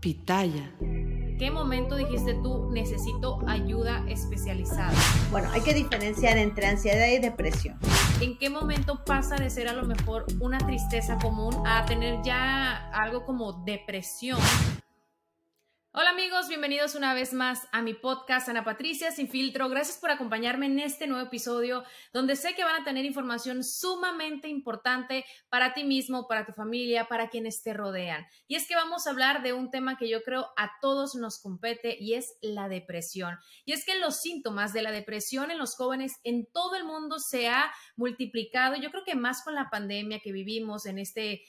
Pitaya. ¿Qué momento dijiste tú necesito ayuda especializada? Bueno, hay que diferenciar entre ansiedad y depresión. ¿En qué momento pasa de ser a lo mejor una tristeza común a tener ya algo como depresión? Hola amigos, bienvenidos una vez más a mi podcast Ana Patricia Sin Filtro. Gracias por acompañarme en este nuevo episodio donde sé que van a tener información sumamente importante para ti mismo, para tu familia, para quienes te rodean. Y es que vamos a hablar de un tema que yo creo a todos nos compete y es la depresión. Y es que los síntomas de la depresión en los jóvenes en todo el mundo se ha multiplicado. Yo creo que más con la pandemia que vivimos en este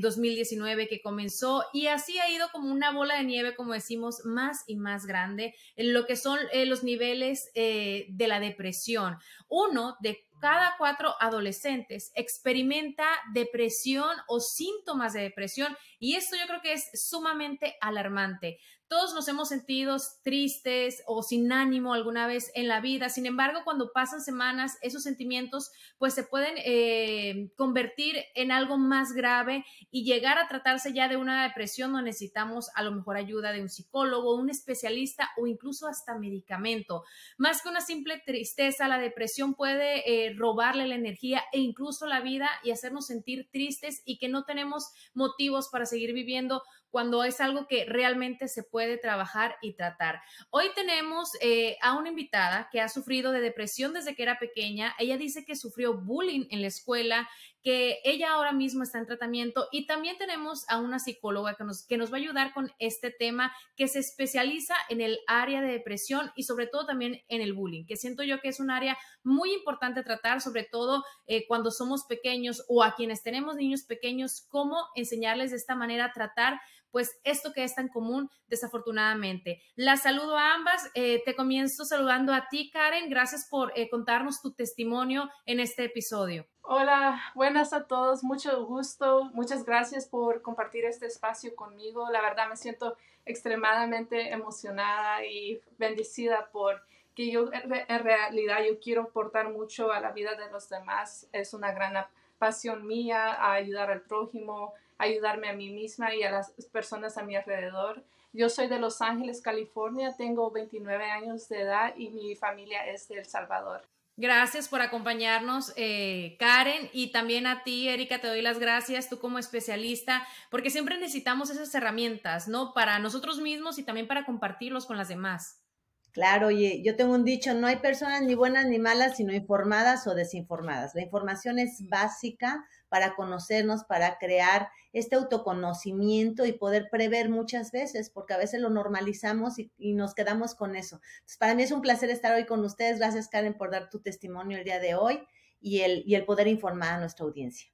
2019 que comenzó y así ha ido como una bola de nieve, como decimos, más y más grande en lo que son eh, los niveles eh, de la depresión. Uno de cada cuatro adolescentes experimenta depresión o síntomas de depresión y esto yo creo que es sumamente alarmante. Todos nos hemos sentido tristes o sin ánimo alguna vez en la vida. Sin embargo, cuando pasan semanas, esos sentimientos pues se pueden eh, convertir en algo más grave y llegar a tratarse ya de una depresión donde necesitamos a lo mejor ayuda de un psicólogo, un especialista o incluso hasta medicamento. Más que una simple tristeza, la depresión puede eh, robarle la energía e incluso la vida y hacernos sentir tristes y que no tenemos motivos para seguir viviendo cuando es algo que realmente se puede trabajar y tratar. Hoy tenemos eh, a una invitada que ha sufrido de depresión desde que era pequeña. Ella dice que sufrió bullying en la escuela, que ella ahora mismo está en tratamiento y también tenemos a una psicóloga que nos, que nos va a ayudar con este tema que se especializa en el área de depresión y sobre todo también en el bullying, que siento yo que es un área muy importante tratar, sobre todo eh, cuando somos pequeños o a quienes tenemos niños pequeños, cómo enseñarles de esta manera a tratar pues esto que es tan común desafortunadamente. La saludo a ambas. Eh, te comienzo saludando a ti, Karen. Gracias por eh, contarnos tu testimonio en este episodio. Hola, buenas a todos, mucho gusto, muchas gracias por compartir este espacio conmigo. La verdad me siento extremadamente emocionada y bendecida por que yo en realidad yo quiero aportar mucho a la vida de los demás. Es una gran pasión mía ayudar al prójimo, ayudarme a mí misma y a las personas a mi alrededor. Yo soy de Los Ángeles, California, tengo 29 años de edad y mi familia es de El Salvador. Gracias por acompañarnos, eh, Karen, y también a ti, Erika, te doy las gracias, tú como especialista, porque siempre necesitamos esas herramientas, ¿no? Para nosotros mismos y también para compartirlos con las demás. Claro, oye, yo tengo un dicho, no hay personas ni buenas ni malas, sino informadas o desinformadas. La información es básica para conocernos, para crear este autoconocimiento y poder prever muchas veces, porque a veces lo normalizamos y, nos quedamos con eso. Entonces, para mí es un placer estar hoy con ustedes. Gracias, Karen, por dar tu testimonio el día de hoy y el, y el poder informar a nuestra audiencia.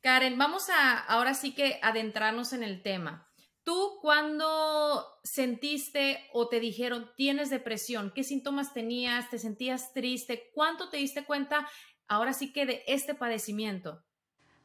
Karen, vamos a ahora sí que adentrarnos en el tema. ¿Tú cuando sentiste o te dijeron tienes depresión? ¿Qué síntomas tenías? ¿Te sentías triste? ¿Cuánto te diste cuenta ahora sí que de este padecimiento?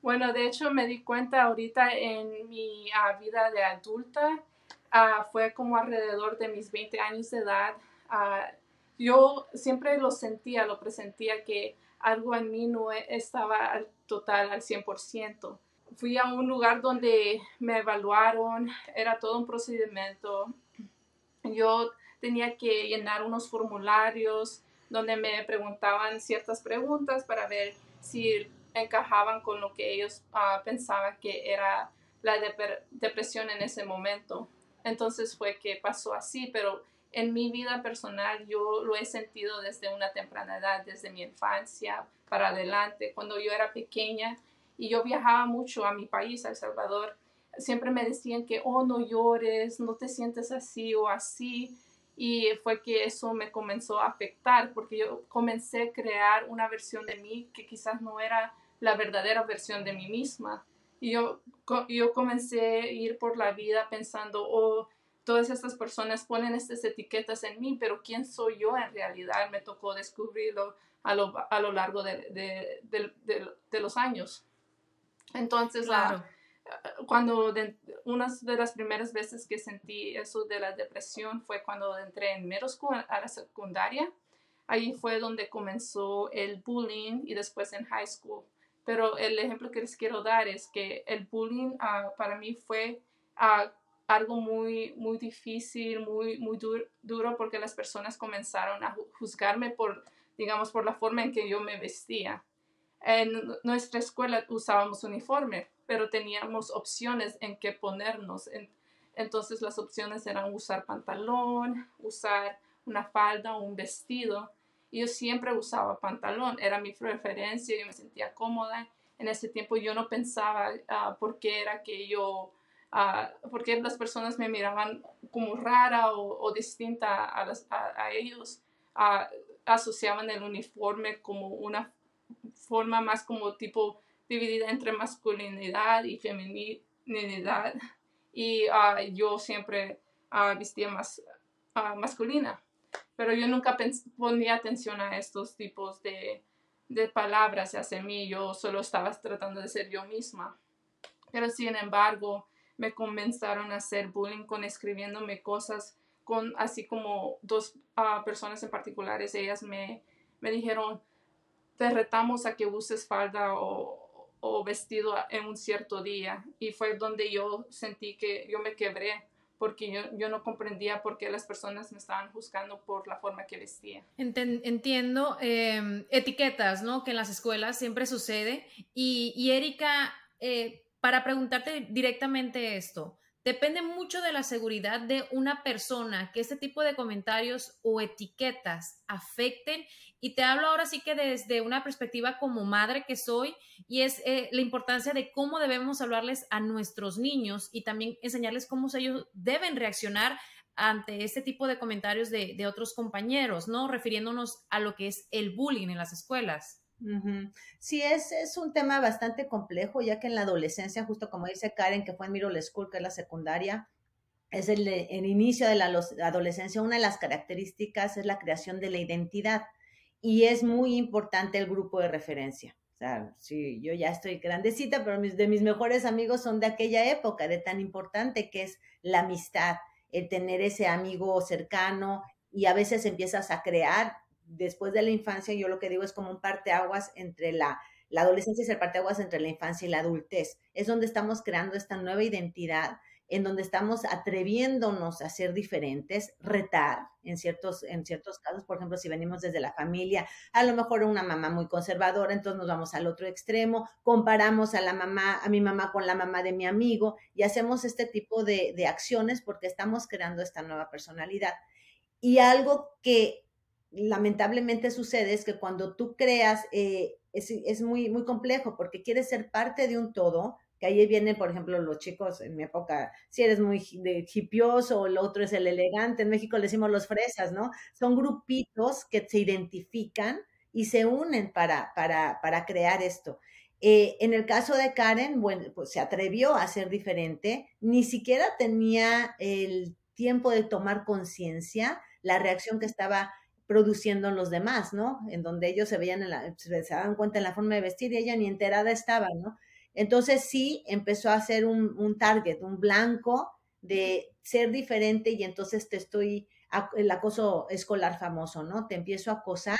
Bueno, de hecho me di cuenta ahorita en mi ah, vida de adulta, ah, fue como alrededor de mis 20 años de edad. Ah, yo siempre lo sentía, lo presentía que algo en mí no estaba al total al 100% fui a un lugar donde me evaluaron, era todo un procedimiento. Yo tenía que llenar unos formularios donde me preguntaban ciertas preguntas para ver si encajaban con lo que ellos ah, pensaban que era la depresión en ese momento. Entonces fue que pasó así, pero en mi vida personal yo lo he sentido desde una temprana edad, desde mi infancia para adelante. Cuando yo era pequeña y yo viajaba mucho a mi país, a El Salvador, siempre me decían que, oh, no llores, no te sientes así o así. Y fue que eso me comenzó a afectar porque yo comencé a crear una versión de mí que quizás no era la verdadera versión de mí misma. Y yo, yo comencé a ir por la vida pensando, oh, todas estas personas ponen estas etiquetas en mí, pero ¿quién soy yo en realidad? Me tocó descubrirlo a lo, a lo largo de, de, de, los años. Entonces, la, cuando una de las primeras veces que sentí eso de la depresión fue cuando entré en middle school, a la secundaria. Ahí fue donde comenzó el bullying y después en high school. Pero el ejemplo que les quiero dar es que el bullying ah, para mí fue uh, algo muy, muy difícil, muy, muy duro, porque las personas comenzaron a juzgarme por, digamos, por la forma en que yo me vestía. En nuestra escuela usábamos uniforme, pero teníamos opciones en qué ponernos. entonces las opciones eran usar pantalón, usar una falda o un vestido. Yo siempre usaba pantalón, era mi preferencia, yo me sentía cómoda. En ese tiempo yo no pensaba uh, por qué era que yo porque las personas me miraban como rara o, distinta a, ellos, asociaban el uniforme como una forma más como tipo dividida entre masculinidad y feminidad. Y yo siempre vestía más masculina pero yo nunca ponía atención a estos tipos de, de palabras hacia mí yo solo estaba tratando de ser yo misma pero sin embargo me comenzaron a hacer bullying con escribiéndome cosas con así como dos ah, personas en particulares, ellas me, me dijeron, te retamos a que uses falda o, o, vestido en un cierto día. Y fue donde yo sentí que yo me quebré porque yo, yo no comprendía por qué las personas me estaban juzgando por la forma que vestía. Entiendo em, etiquetas, ¿no? Que en las escuelas siempre sucede. Y, y Erika, eh, para preguntarte directamente esto, depende mucho de la seguridad de una persona que este tipo de comentarios o etiquetas afecten. Y te hablo ahora sí que desde una perspectiva como madre que soy, y es eh, la importancia de cómo debemos hablarles a nuestros niños y también enseñarles cómo ellos deben reaccionar ante este tipo de comentarios de, de otros compañeros, ¿no? Refiriéndonos a lo que es el bullying en las escuelas. Sí, es, es un tema bastante complejo, ya que en la adolescencia, justo como dice Karen, que fue en middle school, que es la secundaria, es el, el inicio de la adolescencia, una de las características es la creación de la identidad y es muy importante el grupo de referencia. O sea, sí, yo ya estoy grandecita, pero mis, de mis mejores amigos son de aquella época, de tan importante que es la amistad, el tener ese amigo cercano y a veces empiezas a crear después de la infancia, yo lo que digo es como un parteaguas entre la, la adolescencia es el parteaguas entre la infancia y la adultez. Es donde estamos creando esta nueva identidad, en donde estamos atreviéndonos a ser diferentes, retar en ciertos, en ciertos casos, por ejemplo, si venimos desde la familia, a lo mejor una mamá muy conservadora, entonces nos vamos al otro extremo, comparamos a la mamá, a mi mamá con la mamá de mi amigo y hacemos este tipo de, de acciones porque estamos creando esta nueva personalidad. Y algo que lamentablemente sucede es que cuando tú creas, eh, es, muy, muy complejo porque quieres ser parte de un todo, que ahí vienen, por ejemplo, los chicos en mi época, si eres muy de hipioso, el otro es el elegante, en México le decimos los fresas, ¿no? Son grupitos que se identifican y se unen para, para, para crear esto. Eh, en el caso de Karen, bueno, pues se atrevió a ser diferente, ni siquiera tenía el tiempo de tomar conciencia la reacción que estaba produciendo los demás, ¿no? En donde ellos se veían, en la, se daban cuenta en la forma de vestir y ella ni enterada estaba, ¿no? Entonces sí empezó a ser un, un target, un blanco de ser diferente y entonces te estoy, el acoso escolar famoso, ¿no? Te empiezo a acosar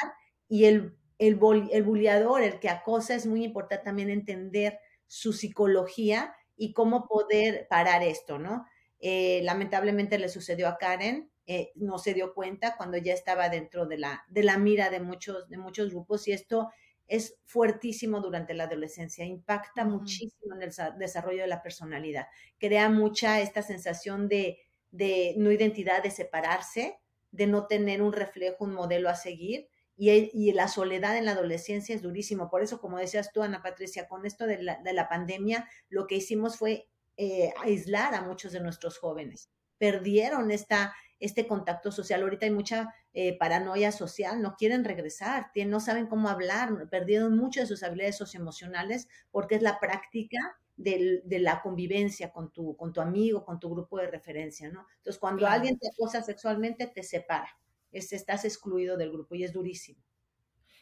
y el, el, el bulleador, el que acosa, es muy importante también entender su psicología y cómo poder parar esto, ¿no? Eh, lamentablemente le sucedió a Karen, eh, no se dio cuenta cuando ya estaba dentro de la, de la mira de muchos, de muchos grupos y esto es fuertísimo durante la adolescencia, impacta muchísimo en el desarrollo de la personalidad, crea mucha esta sensación de, de no identidad, de separarse, de no tener un reflejo, un modelo a seguir. Y, y, la soledad en la adolescencia es durísimo. Por eso, como decías tú, Ana Patricia, con esto de la, de la pandemia, lo que hicimos fue eh, aislar a muchos de nuestros jóvenes. Perdieron esta, este contacto social. Ahorita hay mucha eh, paranoia social, no quieren regresar, no saben cómo hablar, perdieron muchas de sus habilidades socioemocionales porque es la práctica de la convivencia con tu, con tu amigo, con tu grupo de referencia, ¿no? Entonces, cuando alguien te acosa sexualmente, te separa, es, estás excluido del grupo y es durísimo.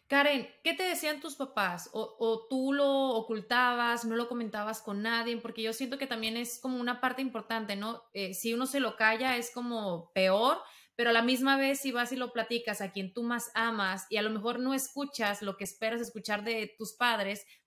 Karen, ¿qué te decían tus papás? O, tú lo ocultabas, no lo comentabas con nadie? Porque yo siento que también es como una parte importante, ¿no? Eh, si uno se lo calla es como peor, pero a la misma vez si vas y lo platicas a quien tú más amas y a lo mejor no escuchas lo que esperas escuchar de tus padres,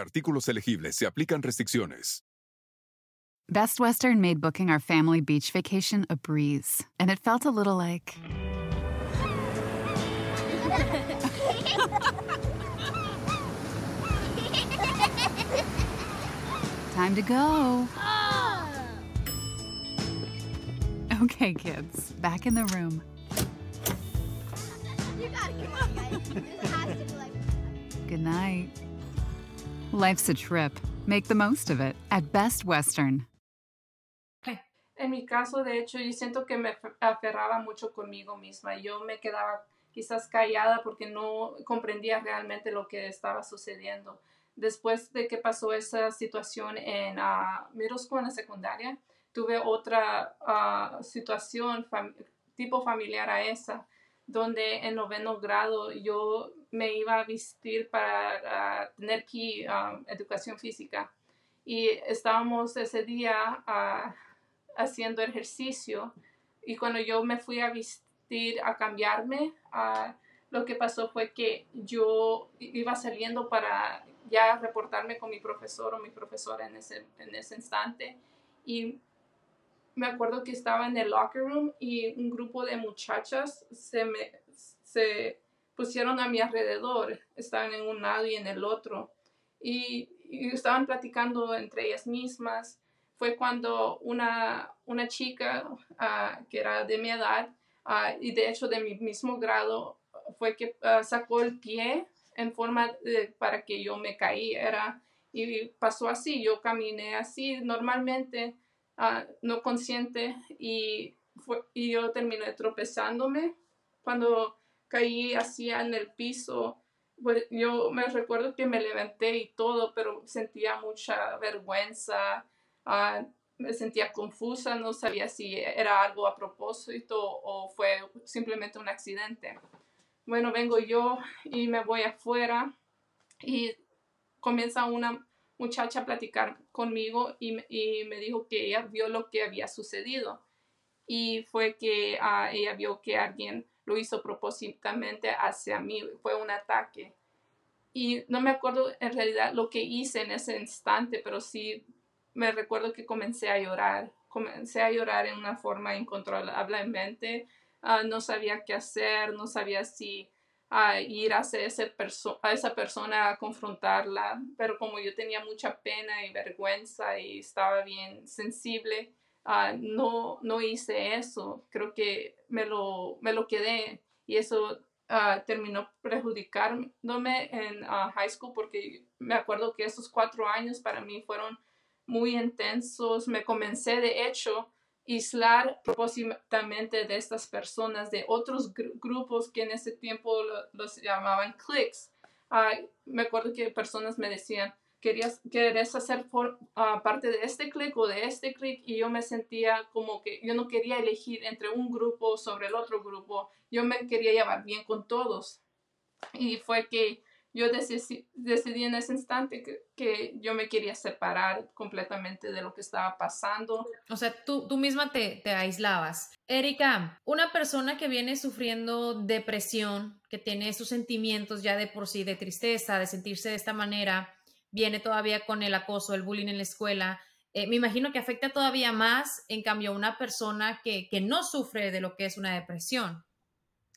artículos elegibles se aplican restricciones. Best Western made booking our family beach vacation a breeze, and it felt a little like. Time to go. Okay, kids, back in the room. Good night. Life's a trip. Make the most of it at Best Western. En mi caso, de hecho, yo siento que me aferraba mucho conmigo misma. Yo me quedaba quizás callada porque no comprendía realmente lo que estaba sucediendo. Después de que pasó esa situación en uh, middle school, en la secundaria, tuve otra uh, situación tipo familiar a esa, donde en noveno grado yo me iba a vestir para tener que um, educación física. Y estábamos ese día uh, haciendo ejercicio y cuando yo me fui a vestir, a cambiarme, uh, lo que pasó fue que yo iba saliendo para ya reportarme con mi profesor o mi profesora en ese, en ese instante y me acuerdo que estaba en el locker room y un grupo de muchachas se me se pusieron a mi alrededor, estaban en un lado y en el otro, y, estaban platicando entre ellas mismas. Fue cuando una, una chica ah, que era de mi edad ah, y de hecho de mi mismo grado fue que ah, sacó el pie en forma para que yo me caí. Era, y pasó así, yo caminé así normalmente, no consciente, y, y yo terminé tropezándome. Cuando caí así en el piso. Pues yo me recuerdo que me levanté y todo, pero sentía mucha vergüenza, ah, me sentía confusa, no sabía si era algo a propósito o fue simplemente un accidente. Bueno, vengo yo y me voy afuera y comienza una muchacha a platicar conmigo y, y me dijo que ella vio lo que había sucedido y fue que uh, ella vio que alguien lo hizo propósitamente hacia mí, fue un ataque. Y no me acuerdo en realidad lo que hice en ese instante, pero sí me recuerdo que comencé a llorar, comencé a llorar en una forma incontrolablemente, uh, no sabía qué hacer, no sabía si uh, ir hacia ese a esa persona a confrontarla, pero como yo tenía mucha pena y vergüenza y estaba bien sensible, Ah, no, no hice eso, creo que me lo, me lo quedé y eso uh, terminó perjudicándome en ah, high school porque me acuerdo que esos cuatro años para mí fueron muy intensos, me comencé de hecho a aislar propósitamente de estas personas, de otros grupos que en ese tiempo los llamaban cliques. me acuerdo que personas me decían, querías, querés hacer por, ah, parte de este clic o de este clic y yo me sentía como que yo no quería elegir entre un grupo sobre el otro grupo, yo me quería llevar bien con todos. Y fue que yo decidí, decidí en ese instante que, que, yo me quería separar completamente de lo que estaba pasando. O sea, tú, tú misma te, te aislabas. Erika, una persona que viene sufriendo depresión, que tiene esos sentimientos ya de por sí de tristeza, de sentirse de esta manera, viene todavía con el acoso, el bullying en la escuela, eh, me imagino que afecta todavía más, en cambio, a una persona que, que no sufre de lo que es una depresión.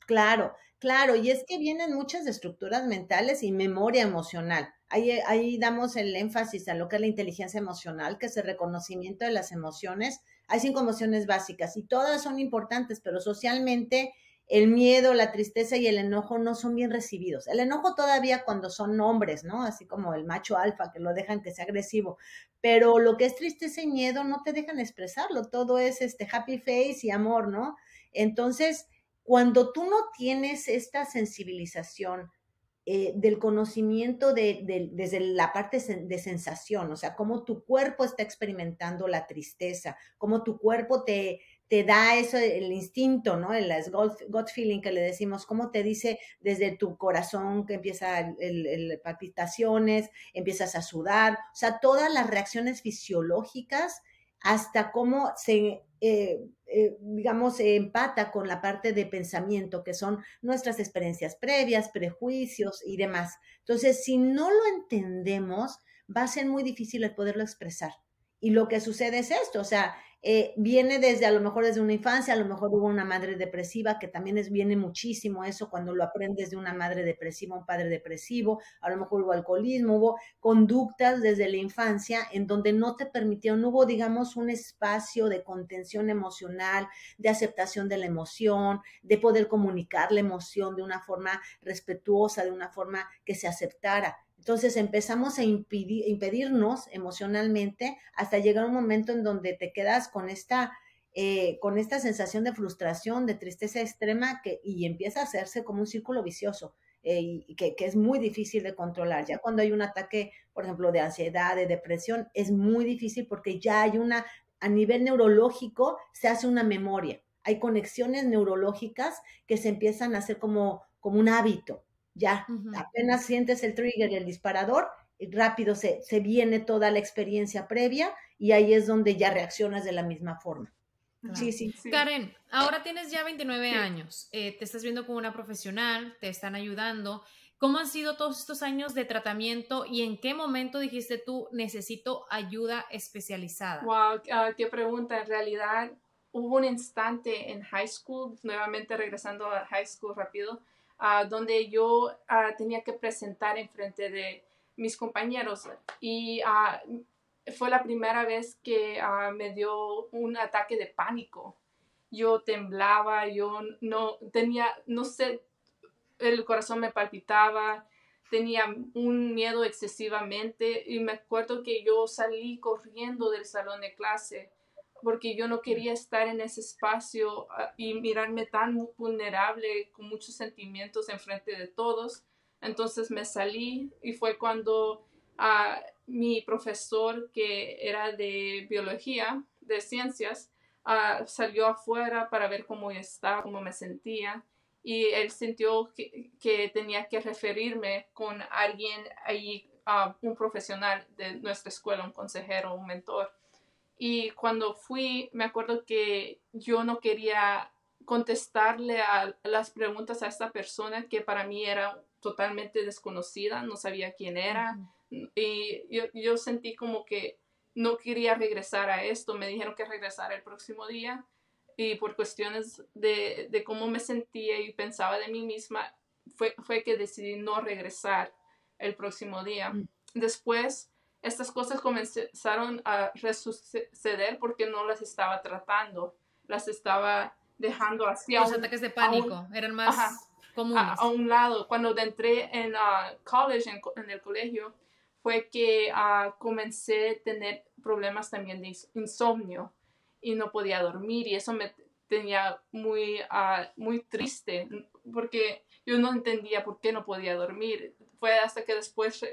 Claro, claro, y es que vienen muchas estructuras mentales y memoria emocional. Ahí, ahí damos el énfasis a lo que es la inteligencia emocional, que es el reconocimiento de las emociones. Hay cinco emociones básicas y todas son importantes, pero socialmente el miedo, la tristeza y el enojo no son bien recibidos. El enojo todavía cuando son hombres, ¿no? Así como el macho alfa que lo dejan que sea agresivo, pero lo que es tristeza y miedo no te dejan expresarlo, todo es este happy face y amor, ¿no? Entonces, cuando tú no tienes esta sensibilización eh, del conocimiento de, desde la parte de sensación, o sea, cómo tu cuerpo está experimentando la tristeza, cómo tu cuerpo te, te da eso, el instinto, ¿no? El gut, feeling que le decimos, cómo te dice desde tu corazón que empieza el, palpitaciones, empiezas a sudar, o sea, todas las reacciones fisiológicas hasta cómo se, eh, eh, digamos, empata con la parte de pensamiento, que son nuestras experiencias previas, prejuicios y demás. Entonces, si no lo entendemos, va a ser muy difícil el poderlo expresar. Y lo que sucede es esto, o sea, eh, viene desde a lo mejor desde una infancia, a lo mejor hubo una madre depresiva, que también es, viene muchísimo eso cuando lo aprendes de una madre depresiva, un padre depresivo, a lo mejor hubo alcoholismo, hubo conductas desde la infancia en donde no te permitieron, no hubo, digamos, un espacio de contención emocional, de aceptación de la emoción, de poder comunicar la emoción de una forma respetuosa, de una forma que se aceptara. Entonces empezamos a impedirnos emocionalmente hasta llegar a un momento en donde te quedas con esta, eh, con esta sensación de frustración, de tristeza extrema que, y empieza a hacerse como un círculo vicioso. Eh, y que, que, es muy difícil de controlar. Ya cuando hay un ataque, por ejemplo, de ansiedad, de depresión, es muy difícil porque ya hay una, a nivel neurológico, se hace una memoria. Hay conexiones neurológicas que se empiezan a hacer como, como un hábito ya apenas sientes el trigger y el disparador, rápido se, se, viene toda la experiencia previa y ahí es donde ya reaccionas de la misma forma. Sí, sí, Karen, ahora tienes ya 29 años, eh, te estás viendo como una profesional, te están ayudando. ¿Cómo han sido todos estos años de tratamiento y en qué momento dijiste tú necesito ayuda especializada? Wow, ah, qué pregunta. En realidad hubo un instante en high school, nuevamente regresando a high school rápido, donde yo tenía que presentar en frente de mis compañeros. Y fue la primera vez que me dio un ataque de pánico. Yo temblaba, yo no tenía, no sé, el corazón me palpitaba, tenía un miedo excesivamente. Y me acuerdo que yo salí corriendo del salón de clase porque yo no quería estar en ese espacio ah, y mirarme tan vulnerable con muchos sentimientos enfrente de todos. Entonces me salí y fue cuando uh, mi profesor, que era de biología, de ciencias, uh, salió afuera para ver cómo estaba, cómo me sentía. Y él sintió que, que tenía que referirme con alguien ahí, un profesional de nuestra escuela, un consejero, un mentor. Y cuando fui, me acuerdo que yo no quería contestarle a las preguntas a esta persona que para mí era totalmente desconocida, no sabía quién era. Y yo, yo, sentí como que no quería regresar a esto. Me dijeron que regresara el próximo día y por cuestiones de, de cómo me sentía y pensaba de mí misma, fue, fue que decidí no regresar el próximo día. Después estas cosas comenzaron a resuceder porque no las estaba tratando, las estaba dejando hacia Los ataques de pánico eran más comunes. A, un lado, cuando entré en uh, college, en, el colegio, fue que uh, comencé a tener problemas también de insomnio y no podía dormir y eso me tenía muy, uh, muy triste porque yo no entendía por qué no podía dormir. Fue hasta que después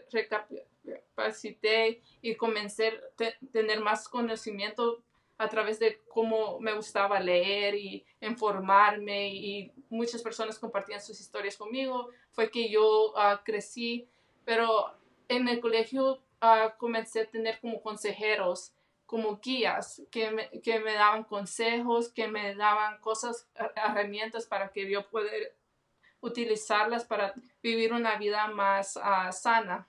recapacité y comencé a tener más conocimiento a través de cómo me gustaba leer y informarme y muchas personas compartían sus historias conmigo, fue que yo ah, crecí pero en el colegio ah, comencé a tener como consejeros, como guías, que me, que me daban consejos, que me daban cosas, herramientas para que yo pueda utilizarlas para vivir una vida más ah, sana.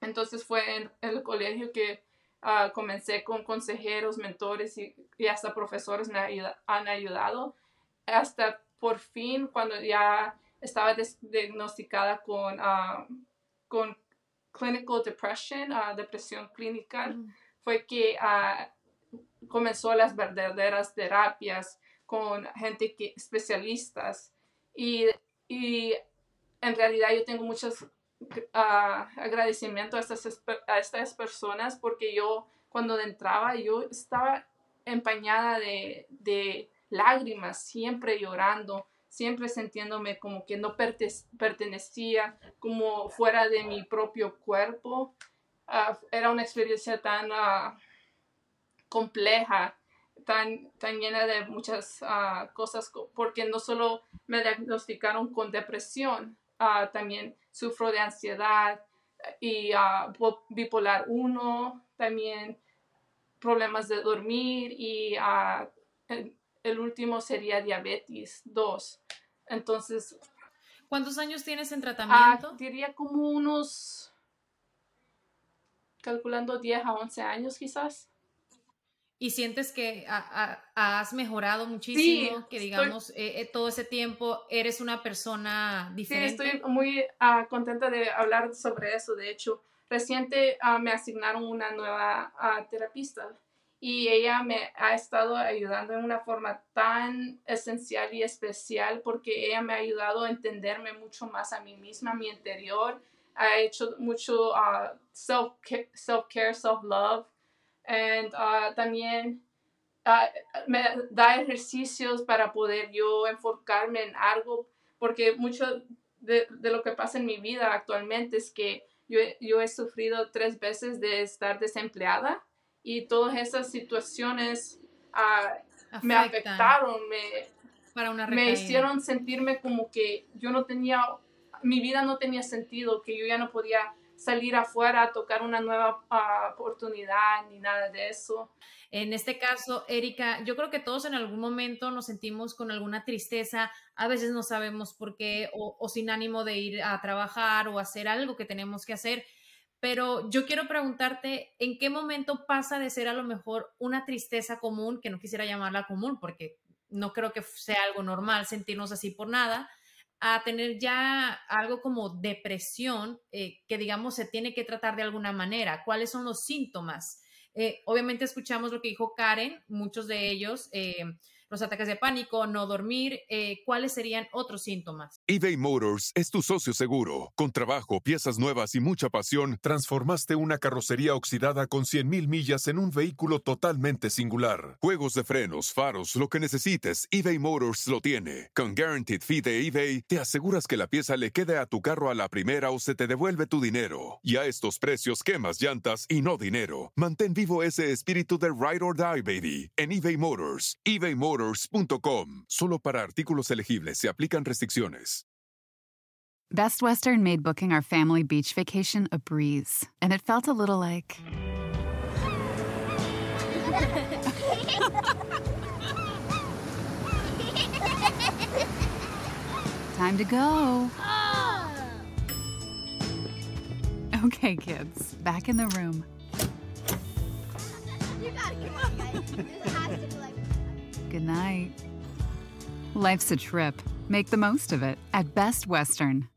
Entonces fue en, el colegio que ah, comencé con consejeros, mentores y, hasta profesores me han ayudado. Hasta por fin, cuando ya estaba diagnosticada con, uh, con clinical depression, depresión clínica, mm. fue que comenzó las verdaderas terapias con gente que especialistas y y en realidad yo tengo muchos uh, agradecimientos a estas, a estas personas porque yo cuando entraba yo estaba empañada de, de lágrimas, siempre llorando, siempre sintiéndome como que no pertenecía, como fuera de mi propio cuerpo. Uh, era una experiencia tan uh, compleja tan, tan llena de muchas ah, cosas, porque no solo me diagnosticaron con depresión, ah, también sufro de ansiedad y uh, bipolar 1, también problemas de dormir y el, el, último sería diabetes 2. Entonces... ¿Cuántos años tienes en tratamiento? diría como unos, calculando 10 a 11 años quizás y sientes que has mejorado muchísimo, que digamos, eh, eh, todo ese tiempo eres una persona diferente. Sí, estoy muy ah, contenta de hablar sobre eso. De hecho, reciente ah, me asignaron una nueva ah, terapista y ella me ha estado ayudando en una forma tan esencial y especial porque ella me ha ayudado a entenderme mucho más a mí misma, a mi interior. Ha hecho mucho self-care, self-love. self love y uh, también uh, me da ejercicios para poder yo enfocarme en algo, porque mucho de, de, lo que pasa en mi vida actualmente es que yo, yo he sufrido tres veces de estar desempleada y todas esas situaciones uh, me afectaron, me, para una me hicieron sentirme como que yo no tenía, mi vida no tenía sentido, que yo ya no podía salir afuera a tocar una nueva ah, oportunidad ni nada de eso. En este caso, Erika, yo creo que todos en algún momento nos sentimos con alguna tristeza, a veces no sabemos por qué o, sin ánimo de ir a trabajar o hacer algo que tenemos que hacer. Pero yo quiero preguntarte, ¿en qué momento pasa de ser a lo mejor una tristeza común, que no quisiera llamarla común, porque no creo que sea algo normal sentirnos así por nada, a tener ya algo como depresión eh, que digamos se tiene que tratar de alguna manera. ¿Cuáles son los síntomas? Eh, obviamente escuchamos lo que dijo Karen, muchos de ellos eh, los ataques de pánico, no dormir, eh, ¿cuáles serían otros síntomas? eBay Motors es tu socio seguro. Con trabajo, piezas nuevas y mucha pasión, transformaste una carrocería oxidada con 100.000 millas en un vehículo totalmente singular. Juegos de frenos, faros, lo que necesites, eBay Motors lo tiene. Con Guaranteed Fee de eBay, te aseguras que la pieza le quede a tu carro a la primera o se te devuelve tu dinero. Y a estos precios, quemas llantas y no dinero. Mantén vivo ese espíritu de Ride or Die, baby, en eBay Motors. eBay Motors Motors.com. Solo para artículos elegibles se aplican restricciones. Best Western made booking our family beach vacation a breeze, and it felt a little like. Time to go. Okay, kids, back in the room. You gotta come on, guys. This has to be like. Good night. Life's a trip. Make the most of it at Best Western.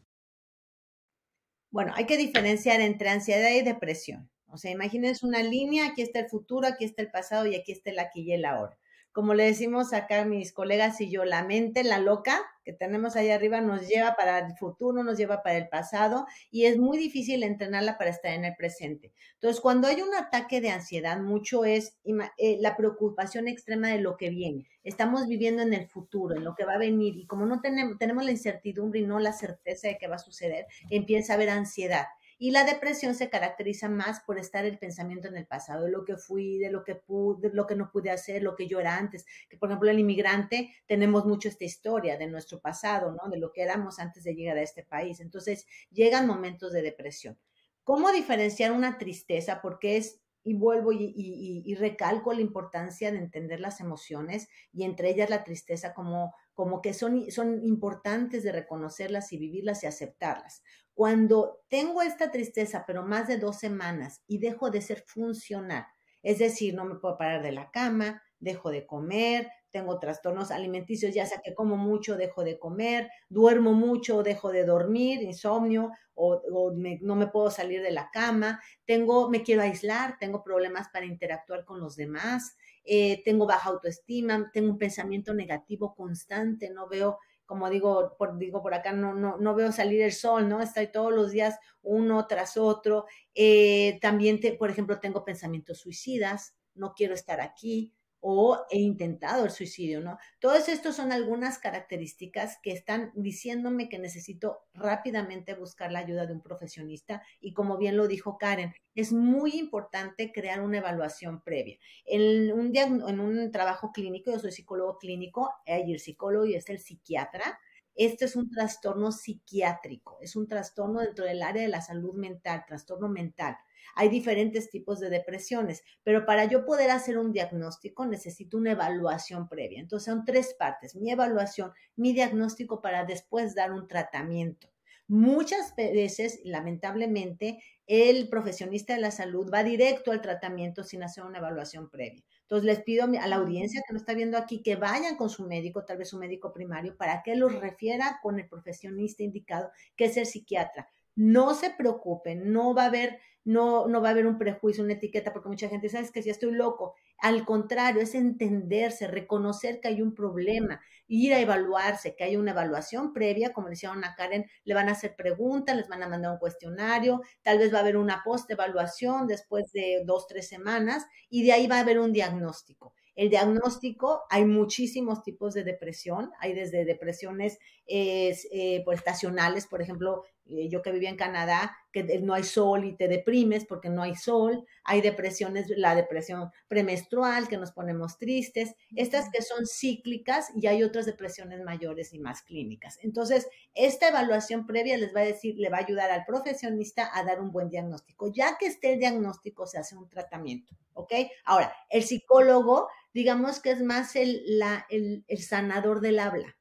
Bueno, hay que diferenciar entre ansiedad y depresión. O sea, imagínense una línea, aquí está el futuro, aquí está el pasado y aquí está el aquí y el ahora como le decimos acá mis colegas y yo, la mente, la loca que tenemos ahí arriba nos lleva para el futuro, nos lleva para el pasado y es muy difícil entrenarla para estar en el presente. Entonces, cuando hay un ataque de ansiedad, mucho es eh, la preocupación extrema de lo que viene. Estamos viviendo en el futuro, en lo que va a venir y como no tenemos, tenemos la incertidumbre y no la certeza de que va a suceder, empieza a haber ansiedad Y la depresión se caracteriza más por estar el pensamiento en el pasado, de lo que fui, de lo que pude, de lo que no pude hacer, lo que yo era antes. Que por ejemplo, el inmigrante tenemos mucho esta historia de nuestro pasado, ¿no? De lo que éramos antes de llegar a este país. Entonces, llegan momentos de depresión. ¿Cómo diferenciar una tristeza? Porque es y vuelvo y, recalco la importancia de entender las emociones y entre ellas la tristeza como, como que son, son importantes de reconocerlas y vivirlas y aceptarlas. Cuando tengo esta tristeza, pero más de dos semanas y dejo de ser funcional, es decir, no me puedo parar de la cama, dejo de comer, tengo trastornos alimenticios, ya sea que como mucho, dejo de comer, duermo mucho, dejo de dormir, insomnio, o, no me puedo salir de la cama, tengo, me quiero aislar, tengo problemas para interactuar con los demás, eh, tengo baja autoestima, tengo un pensamiento negativo constante, no veo como digo por, digo por acá, no, no, no veo salir el sol, ¿no? Estoy todos los días uno tras otro. Eh, también, por ejemplo, tengo pensamientos suicidas, no quiero estar aquí, o he intentado el suicidio, ¿no? Todos estos son algunas características que están diciéndome que necesito rápidamente buscar la ayuda de un profesionista y como bien lo dijo Karen, es muy importante crear una evaluación previa. En un, trabajo clínico, yo soy psicólogo clínico, el psicólogo y es el psiquiatra, este es un trastorno psiquiátrico, es un trastorno dentro del área de la salud mental, trastorno mental. Hay diferentes tipos de depresiones, pero para yo poder hacer un diagnóstico necesito una evaluación previa. Entonces son tres partes, mi evaluación, mi diagnóstico para después dar un tratamiento. Muchas veces, lamentablemente, el profesionista de la salud va directo al tratamiento sin hacer una evaluación previa. Entonces, les pido a la audiencia que lo está viendo aquí que vayan con su médico, tal vez su médico primario, para que los refiera con el profesionista indicado, que es el psiquiatra. No se preocupen, no va a haber no, no va a haber un prejuicio, una etiqueta, porque mucha gente sabe que si estoy loco. Al contrario, es entenderse, reconocer que hay un problema, ir a evaluarse, que hay una evaluación previa, como le hicieron Karen, le van a hacer preguntas, les van a mandar un cuestionario, tal vez va a haber una post-evaluación después de dos, tres semanas, y de ahí va a haber un diagnóstico. El diagnóstico, hay muchísimos tipos de depresión, hay desde depresiones eh, pues, estacionales, por ejemplo, eh, yo que vivía en Canadá, que no hay sol y te deprimes porque no hay sol, hay depresiones, la depresión premenstrual, que nos ponemos tristes, estas que son cíclicas y hay otras depresiones mayores y más clínicas. Entonces, esta evaluación previa les va a decir, le va a ayudar al profesionista a dar un buen diagnóstico. Ya que esté el diagnóstico, se hace un tratamiento, ¿ok? Ahora, el psicólogo, digamos que es más el, la, el, el sanador del habla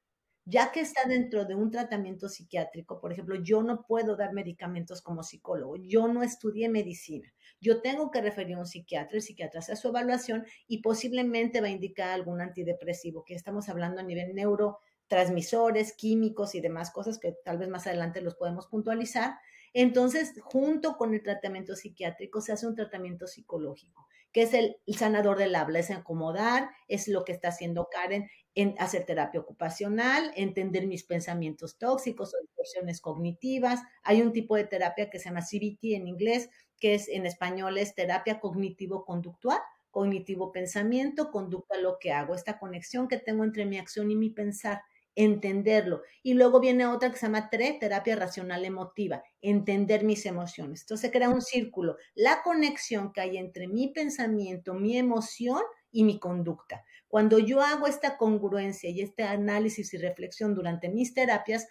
ya que está dentro de un tratamiento psiquiátrico, por ejemplo, yo no puedo dar medicamentos como psicólogo, yo no estudié medicina, yo tengo que referir a un psiquiatra, el psiquiatra hace su evaluación y posiblemente va a indicar algún antidepresivo, que estamos hablando a nivel neurotransmisores, químicos y demás cosas que tal vez más adelante los podemos puntualizar. Entonces, junto con el tratamiento psiquiátrico, se hace un tratamiento psicológico que es el, sanador del habla, es acomodar, es lo que está haciendo Karen en hacer terapia ocupacional, entender mis pensamientos tóxicos o distorsiones cognitivas. Hay un tipo de terapia que se llama CBT en inglés, que es en español es terapia cognitivo-conductual, cognitivo pensamiento, conducta lo que hago, esta conexión que tengo entre mi acción y mi pensar entenderlo. Y luego viene otra que se llama TRE, terapia racional emotiva, entender mis emociones. Entonces se crea un círculo, la conexión que hay entre mi pensamiento, mi emoción y mi conducta. Cuando yo hago esta congruencia y este análisis y reflexión durante mis terapias,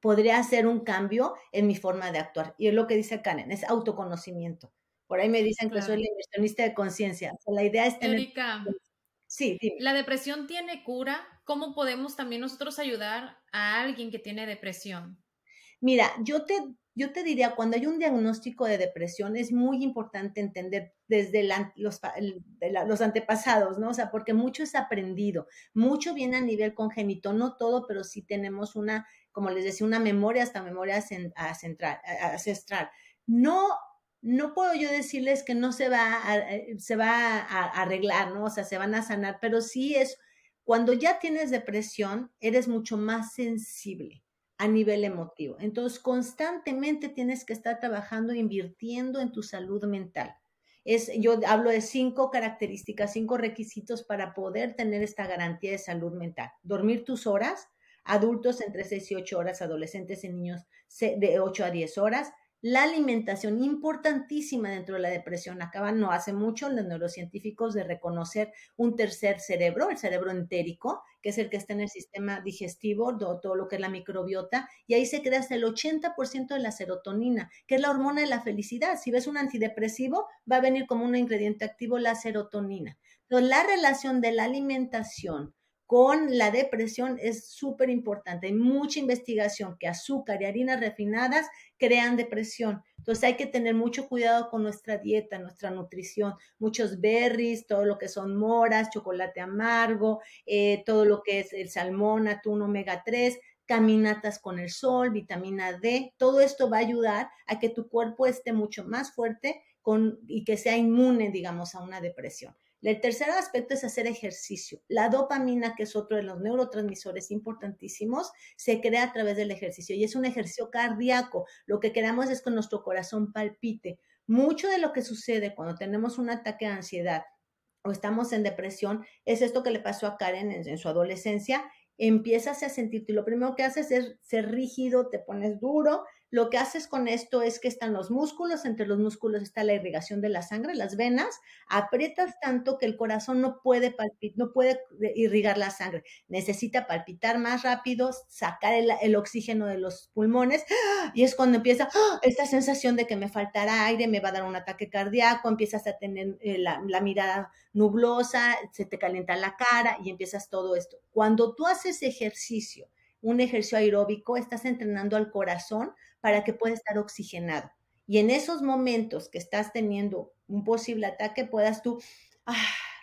podría hacer un cambio en mi forma de actuar. Y es lo que dice Karen, es autoconocimiento. Por ahí me dicen que soy la inversionista de conciencia. la idea es tener... Sí, ¿La depresión tiene cura? ¿Cómo podemos también nosotros ayudar a alguien que tiene depresión? Mira, yo te, yo te diría, cuando hay un diagnóstico de depresión, es muy importante entender desde los, antepasados, ¿no? O sea, porque mucho es aprendido, mucho viene a nivel congénito, no todo, pero sí tenemos una, como les decía, una memoria, hasta memoria ancestral. No no puedo yo decirles que no se va a, eh, se va a arreglar, ¿no? O sea, se van a sanar, pero sí es cuando ya tienes depresión, eres mucho más sensible a nivel emotivo. Entonces, constantemente tienes que estar trabajando, invirtiendo en tu salud mental. Es, yo hablo de cinco características, cinco requisitos para poder tener esta garantía de salud mental. Dormir tus horas, adultos entre 6 y 8 horas, adolescentes y niños de 8 a 10 horas, la alimentación, importantísima dentro de la depresión. Acaban no hace mucho los neurocientíficos de reconocer un tercer cerebro, el cerebro entérico, que es el que está en el sistema digestivo, todo, lo que es la microbiota, y ahí se crea hasta el 80% de la serotonina, que es la hormona de la felicidad. Si ves un antidepresivo, va a venir como un ingrediente activo la serotonina. Entonces, la relación de la alimentación con la depresión es súper importante. Hay mucha investigación que azúcar y harinas refinadas crean depresión. Entonces hay que tener mucho cuidado con nuestra dieta, nuestra nutrición, muchos berries, todo lo que son moras, chocolate amargo, eh, todo lo que es el salmón, atún, omega 3, caminatas con el sol, vitamina D, todo esto va a ayudar a que tu cuerpo esté mucho más fuerte con, y que sea inmune, digamos, a una depresión. El tercer aspecto es hacer ejercicio. La dopamina, que es otro de los neurotransmisores importantísimos, se crea a través del ejercicio y es un ejercicio cardíaco. Lo que queremos es que nuestro corazón palpite. Mucho de lo que sucede cuando tenemos un ataque de ansiedad o estamos en depresión es esto que le pasó a Karen en, su adolescencia. Empiezas a sentirte, y lo primero que haces es ser rígido, te pones duro, lo que haces con esto es que están los músculos, entre los músculos está la irrigación de la sangre, las venas, aprietas tanto que el corazón no puede palpitar, no puede irrigar la sangre, necesita palpitar más rápido, sacar el, oxígeno de los pulmones y es cuando empieza ¡ah! esta sensación de que me faltará aire, me va a dar un ataque cardíaco, empiezas a tener eh, la, la mirada nublosa, se te calienta la cara y empiezas todo esto. Cuando tú haces ejercicio, un ejercicio aeróbico, estás entrenando al corazón para que pueda estar oxigenado. Y en esos momentos que estás teniendo un posible ataque, puedas tú ah,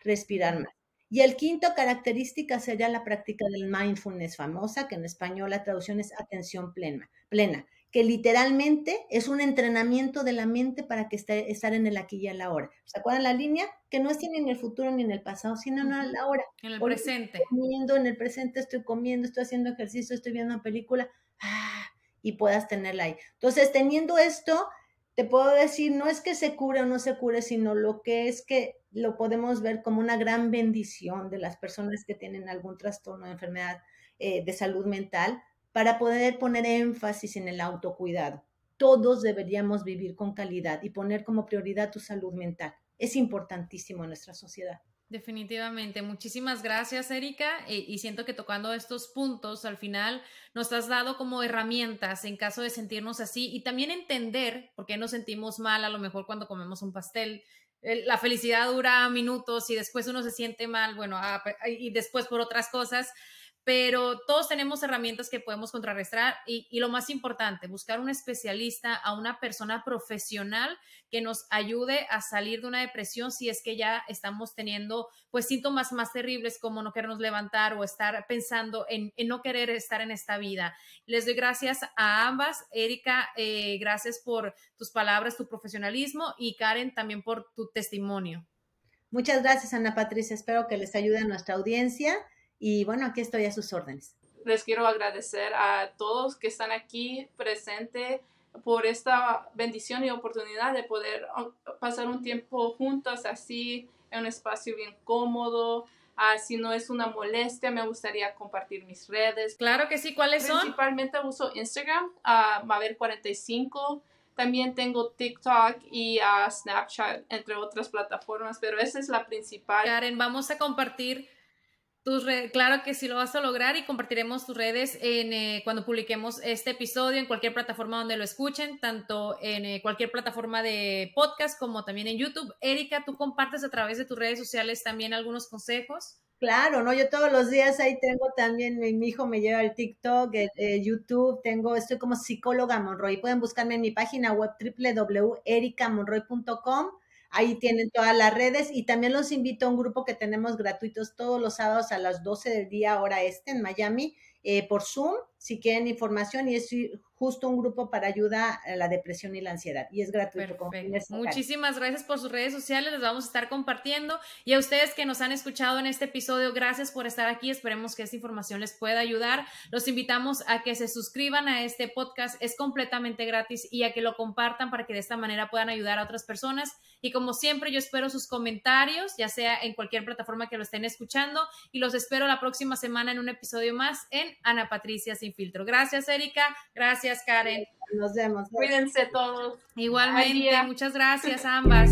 respirar más. Y el quinto característica sería la práctica del mindfulness famosa, que en español la traducción es atención plena, plena que literalmente es un entrenamiento de la mente para que esté, estar en el aquí y en la ahora. ¿Se acuerdan la línea? Que no es ni en el futuro ni en el pasado, sino en la hora. En el presente. Estoy comiendo, en el presente estoy comiendo, estoy haciendo ejercicio, estoy viendo una película. Ah, y puedas tenerla ahí. Entonces, teniendo esto, te puedo decir, no es que se cure o no se cure, sino lo que es que lo podemos ver como una gran bendición de las personas que tienen algún trastorno de enfermedad eh, de salud mental para poder poner énfasis en el autocuidado. Todos deberíamos vivir con calidad y poner como prioridad tu salud mental. Es importantísimo en nuestra sociedad. Definitivamente. Muchísimas gracias, Erika. Eh, y siento que tocando estos puntos, al final nos has dado como herramientas en caso de sentirnos así y también entender por qué nos sentimos mal a lo mejor cuando comemos un pastel. La felicidad dura minutos y después uno se siente mal, bueno, y después por otras cosas pero todos tenemos herramientas que podemos contrarrestar y, lo más importante, buscar un especialista, a una persona profesional que nos ayude a salir de una depresión si es que ya estamos teniendo pues síntomas más terribles como no querernos levantar o estar pensando en, no querer estar en esta vida. Les doy gracias a ambas. Erika, eh, gracias por tus palabras, tu profesionalismo y Karen también por tu testimonio. Muchas gracias, Ana Patricia. Espero que les ayude a nuestra audiencia y bueno, aquí estoy a sus órdenes. Les quiero agradecer a todos que están aquí presentes por esta bendición y oportunidad de poder oh, pasar un tiempo juntos así en un espacio bien cómodo. Uh, si no es una molestia, me gustaría compartir mis redes. Claro que sí, ¿cuáles son? Principalmente uso Instagram, uh, Maver45. También tengo TikTok y Snapchat, entre otras plataformas, pero esa es la principal. Karen, vamos a compartir tus claro que sí lo vas a lograr y compartiremos tus redes en, eh, cuando publiquemos este episodio en cualquier plataforma donde lo escuchen, tanto en eh, cualquier plataforma de podcast como también en YouTube. Erika, ¿tú compartes a través de tus redes sociales también algunos consejos? Claro, ¿no? Yo todos los días ahí tengo también, mi, hijo me lleva el TikTok, el, YouTube, tengo, estoy como psicóloga Monroy. Pueden buscarme en mi página web www.ericamonroy.com Ahí tienen todas las redes y también los invito a un grupo que tenemos gratuitos todos los sábados a las 12 del día hora este en Miami eh, por Zoom si quieren información y es justo un grupo para ayuda a la depresión y la ansiedad y es gratuito. Muchísimas gracias por sus redes sociales, les vamos a estar compartiendo y a ustedes que nos han escuchado en este episodio, gracias por estar aquí, esperemos que esta información les pueda ayudar. Los invitamos a que se suscriban a este podcast, es completamente gratis y a que lo compartan para que de esta manera puedan ayudar a otras personas y como siempre yo espero sus comentarios, ya sea en cualquier plataforma que lo estén escuchando y los espero la próxima semana en un episodio más en Ana Patricia Sin sin filtro. Gracias, Erika. Gracias, Karen. Nos vemos. Cuídense todos. Igualmente, muchas gracias a ambas.